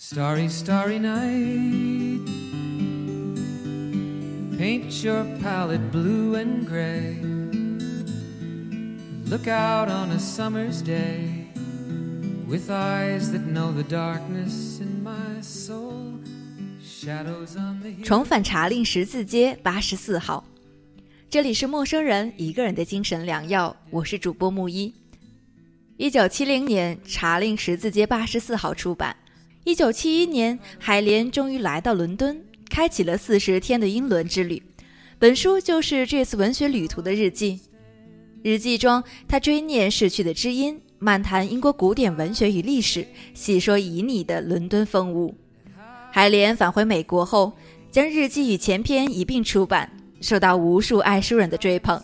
Starry, starry night. Paint your palette blue and gray. Look out on a summer's day with eyes that know the darkness in my soul. Shadows on the 重返茶令十字街八十四号，这里是陌生人一个人的精神良药。我是主播木一。一九七零年，《茶令十字街八十四号》出版。一九七一年，海莲终于来到伦敦，开启了四十天的英伦之旅。本书就是这次文学旅途的日记。日记中，他追念逝去的知音，漫谈英国古典文学与历史，细说旖旎的伦敦风物。海莲返回美国后，将日记与前篇一并出版，受到无数爱书人的追捧。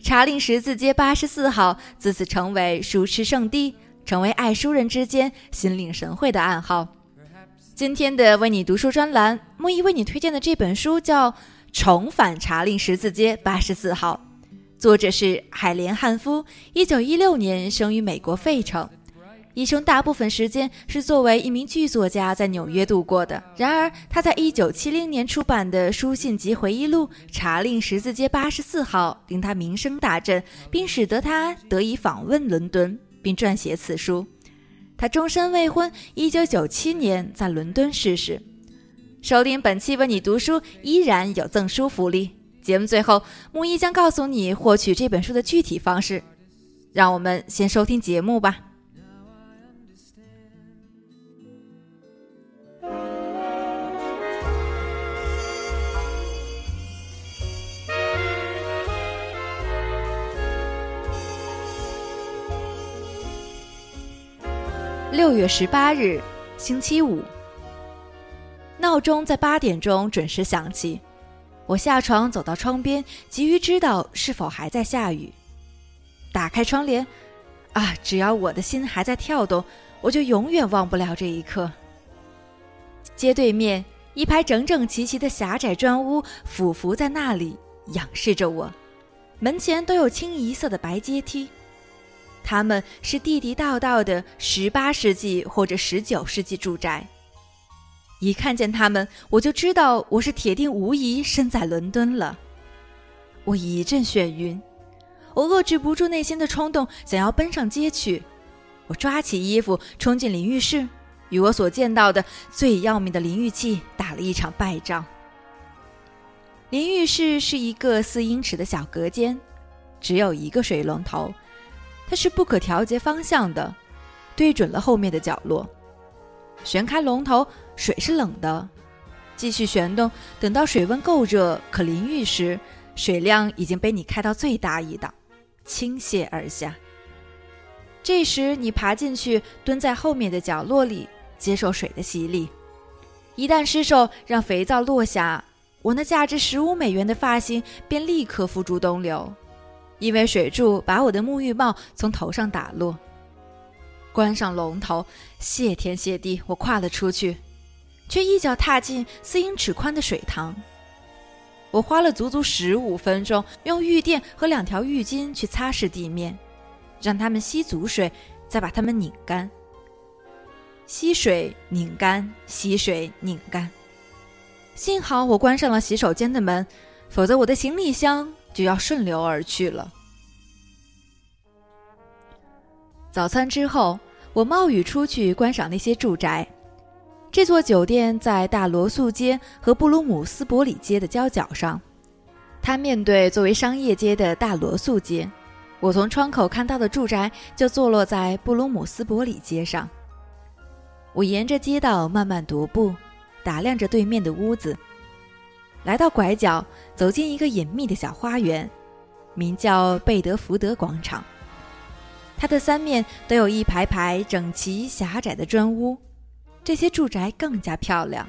查令十字街八十四号自此成为书痴圣地，成为爱书人之间心领神会的暗号。今天的为你读书专栏，木易为你推荐的这本书叫《重返查令十字街八十四号》，作者是海莲·汉夫，一九一六年生于美国费城，一生大部分时间是作为一名剧作家在纽约度过的。然而，他在一九七零年出版的书信及回忆录《查令十字街八十四号》令他名声大振，并使得他得以访问伦敦，并撰写此书。他终身未婚，一九九七年在伦敦逝世。收听本期为你读书，依然有赠书福利。节目最后，木一将告诉你获取这本书的具体方式。让我们先收听节目吧。六月十八日，星期五。闹钟在八点钟准时响起。我下床走到窗边，急于知道是否还在下雨。打开窗帘，啊，只要我的心还在跳动，我就永远忘不了这一刻。街对面一排整整齐齐的狭窄砖屋俯伏在那里，仰视着我。门前都有清一色的白阶梯。他们是地地道道的十八世纪或者十九世纪住宅。一看见他们，我就知道我是铁定无疑身在伦敦了。我一阵眩晕，我遏制不住内心的冲动，想要奔上街去。我抓起衣服冲进淋浴室，与我所见到的最要命的淋浴器打了一场败仗。淋浴室是一个四英尺的小隔间，只有一个水龙头。它是不可调节方向的，对准了后面的角落。旋开龙头，水是冷的。继续旋动，等到水温够热可淋浴时，水量已经被你开到最大一档，倾泻而下。这时你爬进去，蹲在后面的角落里，接受水的洗礼。一旦失手让肥皂落下，我那价值十五美元的发型便立刻付诸东流。因为水柱把我的沐浴帽从头上打落，关上龙头，谢天谢地，我跨了出去，却一脚踏进四英尺宽的水塘。我花了足足十五分钟，用浴垫和两条浴巾去擦拭地面，让它们吸足水，再把它们拧干。吸水拧干，吸水拧干。幸好我关上了洗手间的门，否则我的行李箱。就要顺流而去了。早餐之后，我冒雨出去观赏那些住宅。这座酒店在大罗素街和布鲁姆斯伯里街的交角上，它面对作为商业街的大罗素街。我从窗口看到的住宅就坐落在布鲁姆斯伯里街上。我沿着街道慢慢踱步，打量着对面的屋子。来到拐角，走进一个隐秘的小花园，名叫贝德福德广场。它的三面都有一排排整齐狭窄的砖屋，这些住宅更加漂亮，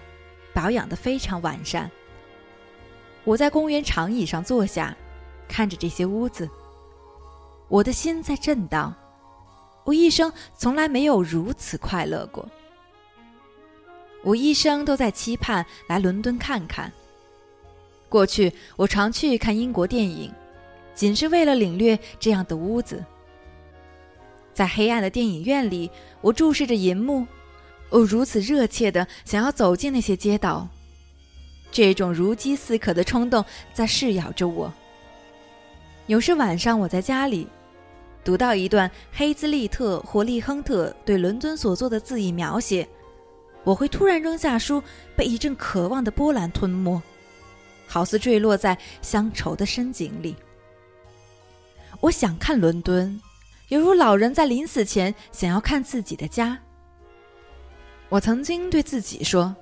保养得非常完善。我在公园长椅上坐下，看着这些屋子，我的心在震荡。我一生从来没有如此快乐过。我一生都在期盼来伦敦看看。过去我常去看英国电影，仅是为了领略这样的屋子。在黑暗的电影院里，我注视着银幕，我如此热切的想要走进那些街道，这种如饥似渴的冲动在噬咬着我。有时晚上我在家里，读到一段黑兹利特或利亨特对伦敦所做的字意描写，我会突然扔下书，被一阵渴望的波澜吞没，好似坠落在乡愁的深井里。我想看伦敦，犹如老人在临死前想要看自己的家。我曾经对自己说，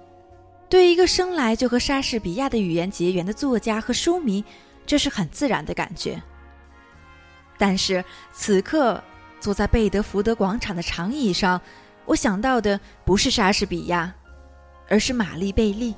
对一个生来就和莎士比亚的语言结缘的作家和书迷，这是很自然的感觉。但是此刻坐在贝德福德广场的长椅上，我想到的不是莎士比亚，而是玛丽贝利。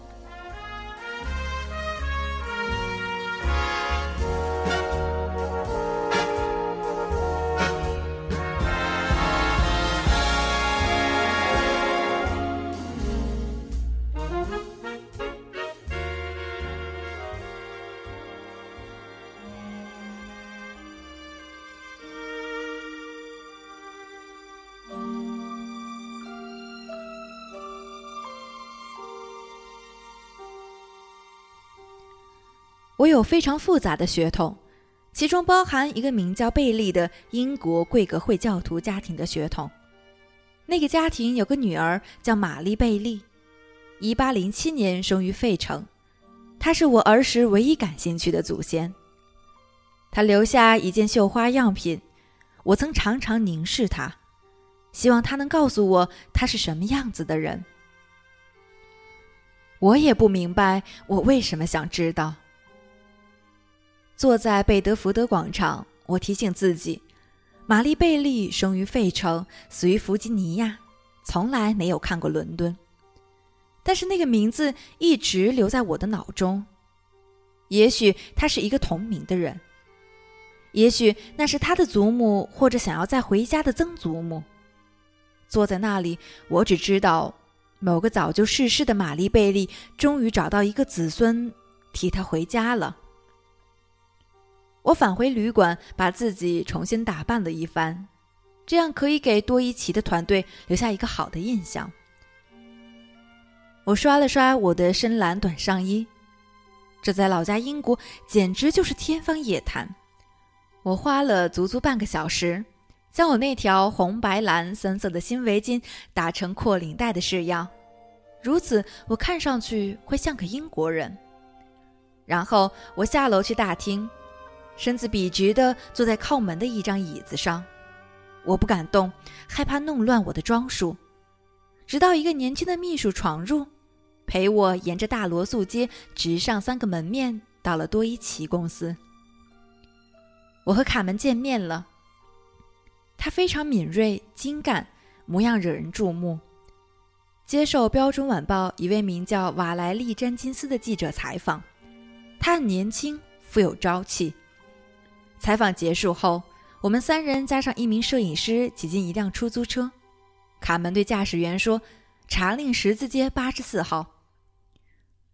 我有非常复杂的血统，其中包含一个名叫贝利的英国贵格会教徒家庭的血统。那个家庭有个女儿叫玛丽贝利，1807年生于费城。她是我儿时唯一感兴趣的祖先。她留下一件绣花样品，我曾常常凝视她，希望她能告诉我她是什么样子的人。我也不明白我为什么想知道。坐在贝德福德广场，我提醒自己：玛丽贝利生于费城，死于弗吉尼亚，从来没有看过伦敦。但是那个名字一直留在我的脑中。也许他是一个同名的人，也许那是他的祖母或者想要再回家的曾祖母。坐在那里，我只知道，某个早就逝世的玛丽贝利终于找到一个子孙，替他回家了。我返回旅馆，把自己重新打扮了一番，这样可以给多伊奇的团队留下一个好的印象。我刷了刷我的深蓝短上衣，这在老家英国简直就是天方夜谭。我花了足足半个小时，将我那条红白蓝三色的新围巾打成阔领带的式样，如此我看上去会像个英国人。然后我下楼去大厅。身子笔直地坐在靠门的一张椅子上，我不敢动，害怕弄乱我的装束。直到一个年轻的秘书闯入，陪我沿着大罗素街直上三个门面，到了多伊奇公司。我和卡门见面了。他非常敏锐、精干，模样惹人注目。接受《标准晚报》一位名叫瓦莱丽·詹金斯的记者采访，他很年轻，富有朝气。采访结束后，我们三人加上一名摄影师挤进一辆出租车。卡门对驾驶员说：“查令十字街八十四号。”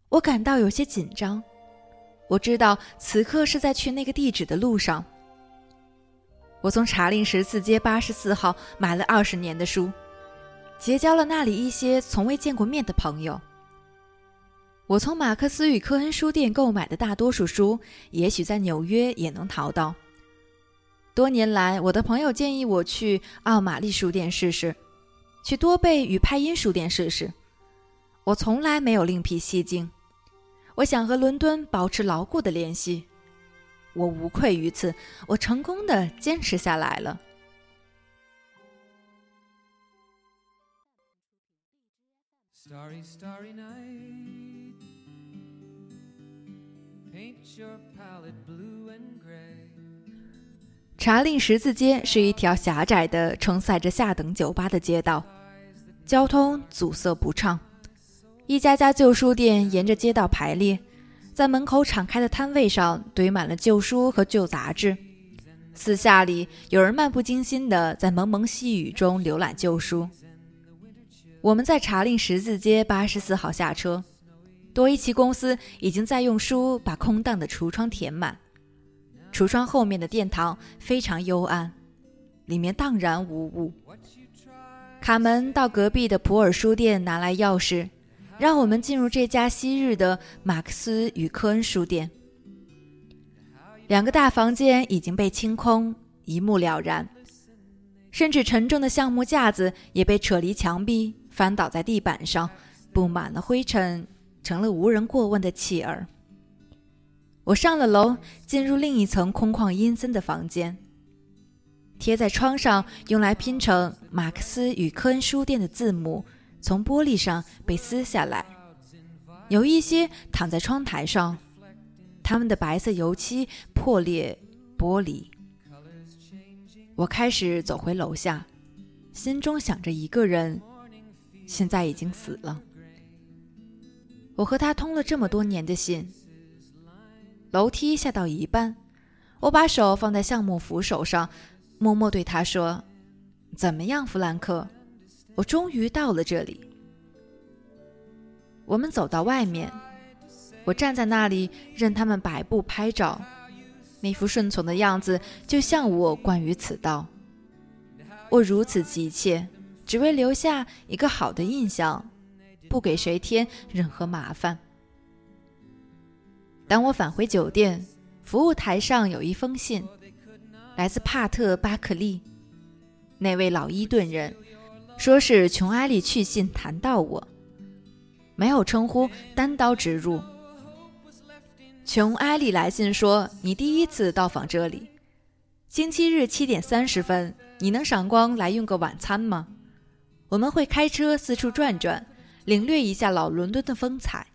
我感到有些紧张。我知道此刻是在去那个地址的路上。我从查令十字街八十四号买了二十年的书，结交了那里一些从未见过面的朋友。我从马克思与科恩书店购买的大多数书，也许在纽约也能淘到。多年来，我的朋友建议我去奥马利书店试试，去多贝与派因书店试试。我从来没有另辟蹊径。我想和伦敦保持牢固的联系。我无愧于此。我成功的坚持下来了。Starry, starry night. 查令十字街是一条狭窄的、承载着下等酒吧的街道，交通阻塞不畅。一家家旧书店沿着街道排列，在门口敞开的摊位上堆满了旧书和旧杂志。四下里有人漫不经心地在蒙蒙细雨中浏览旧书。我们在查令十字街八十四号下车。多伊奇公司已经在用书把空荡的橱窗填满，橱窗后面的殿堂非常幽暗，里面荡然无物。卡门到隔壁的普尔书店拿来钥匙，让我们进入这家昔日的马克思与科恩书店。两个大房间已经被清空，一目了然，甚至沉重的橡木架子也被扯离墙壁，翻倒在地板上，布满了灰尘，成了无人过问的弃儿。我上了楼，进入另一层空旷阴森的房间。贴在窗上用来拼成马克思与科恩书店的字母，从玻璃上被撕下来，有一些躺在窗台上。他们的白色油漆破裂玻璃。我开始走回楼下，心中想着一个人，现在已经死了。我和他通了这么多年的信。楼梯下到一半，我把手放在橡木扶手上，默默对他说：“怎么样，弗兰克？我终于到了这里。”我们走到外面。我站在那里，任他们摆布拍照，那副顺从的样子，就像我关于此道。我如此急切，只为留下一个好的印象，不给谁添任何麻烦。当我返回酒店，服务台上有一封信，来自帕特·巴克利，那位老伊顿人，说是琼·埃利去信谈到我，没有称呼，单刀直入。琼·埃利来信说：“你第一次到访这里，星期日七点三十分，你能赏光来用个晚餐吗？我们会开车四处转转，领略一下老伦敦的风采。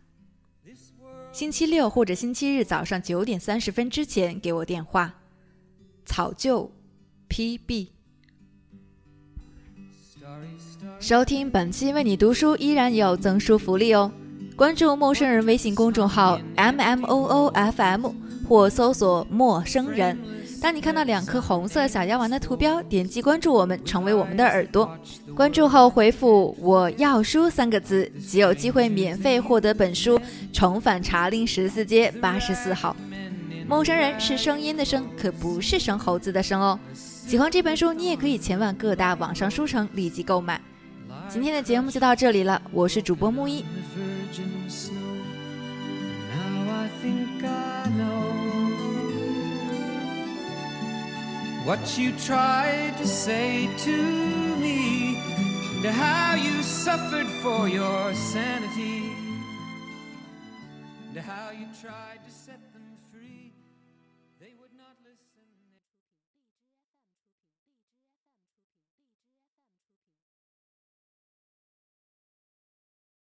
星期六或者星期日早上九点三十分之前给我电话。草就，P.B。收听本期为你读书依然有赠书福利哦。”关注陌生人微信公众号 m m o o f m 或搜索陌生人。当你看到两颗红色小药丸的图标，点击关注我们，成为我们的耳朵。关注后回复“我要书”三个字，即有机会免费获得本书。重返茶陵十四街八十四号。陌生人是声音的声，可不是生猴子的生哦。喜欢这本书，你也可以前往各大网上书城立即购买。今天的节目就到这里了，我是主播木一。What you tried to say to me, and how you suffered for your sanity, and how you tried to set